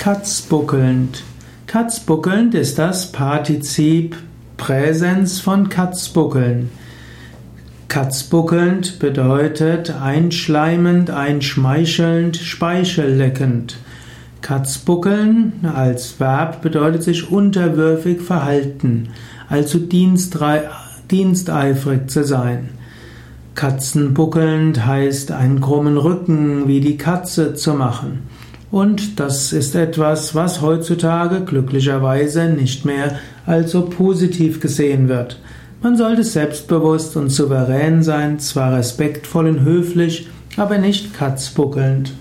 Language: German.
Katzbuckelnd. Katzbuckelnd ist das Partizip Präsens von Katzbuckeln. Katzbuckelnd bedeutet einschleimend, einschmeichelnd, speichelleckend. Katzbuckeln als Verb bedeutet sich unterwürfig verhalten, also diensteifrig zu sein. Katzenbuckelnd heißt einen krummen Rücken wie die Katze zu machen. Und das ist etwas, was heutzutage glücklicherweise nicht mehr als so positiv gesehen wird. Man sollte selbstbewusst und souverän sein, zwar respektvoll und höflich, aber nicht katzbuckelnd.